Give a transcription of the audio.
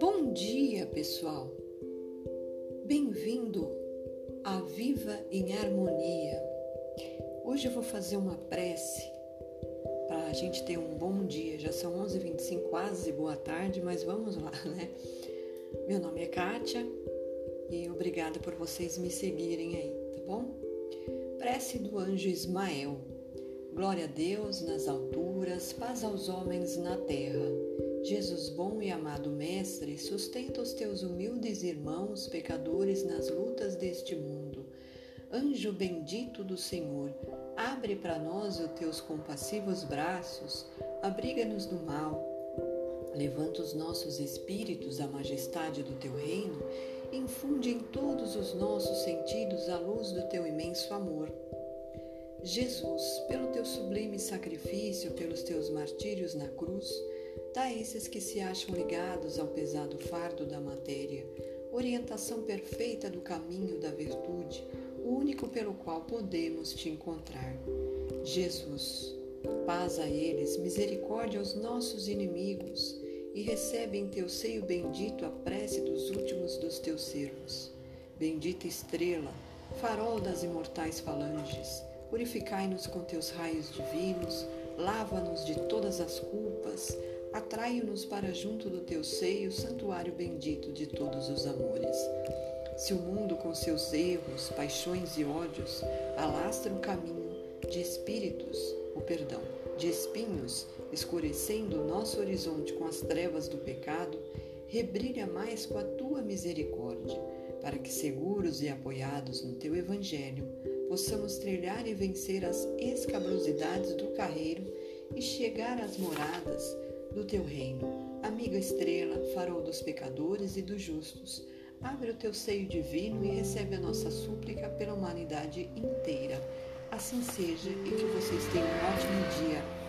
Bom dia, pessoal. Bem-vindo a Viva em Harmonia. Hoje eu vou fazer uma prece para a gente ter um bom dia. Já são 11h25, quase boa tarde, mas vamos lá, né? Meu nome é Kátia e obrigada por vocês me seguirem aí, tá bom? Prece do anjo Ismael. Glória a Deus nas alturas, paz aos homens na terra. Jesus bom e amado Mestre, sustenta os teus humildes irmãos pecadores nas lutas deste mundo. Anjo bendito do Senhor, abre para nós os teus compassivos braços, abriga-nos do mal. Levanta os nossos espíritos à majestade do teu reino infunde em todos os nossos sentidos a luz do teu imenso amor. Jesus, pelo teu sublime sacrifício, pelos teus martírios na cruz, dá esses que se acham ligados ao pesado fardo da matéria, orientação perfeita do caminho da virtude, o único pelo qual podemos te encontrar. Jesus, paz a eles, misericórdia aos nossos inimigos, e recebe em teu seio bendito a prece dos últimos dos teus servos. Bendita estrela, farol das imortais falanges, purificai-nos com teus raios divinos, lava-nos de todas as culpas, atrai-nos para junto do teu seio, santuário bendito de todos os amores. Se o mundo com seus erros, paixões e ódios alastra um caminho de espíritos, o perdão, de espinhos, escurecendo o nosso horizonte com as trevas do pecado, rebrilha mais com a tua misericórdia, para que, seguros e apoiados no teu Evangelho, possamos trilhar e vencer as escabrosidades do carreiro e chegar às moradas do teu reino. Amiga estrela, farol dos pecadores e dos justos, abre o teu seio divino e recebe a nossa súplica pela humanidade inteira. Assim seja e que vocês tenham um ótimo dia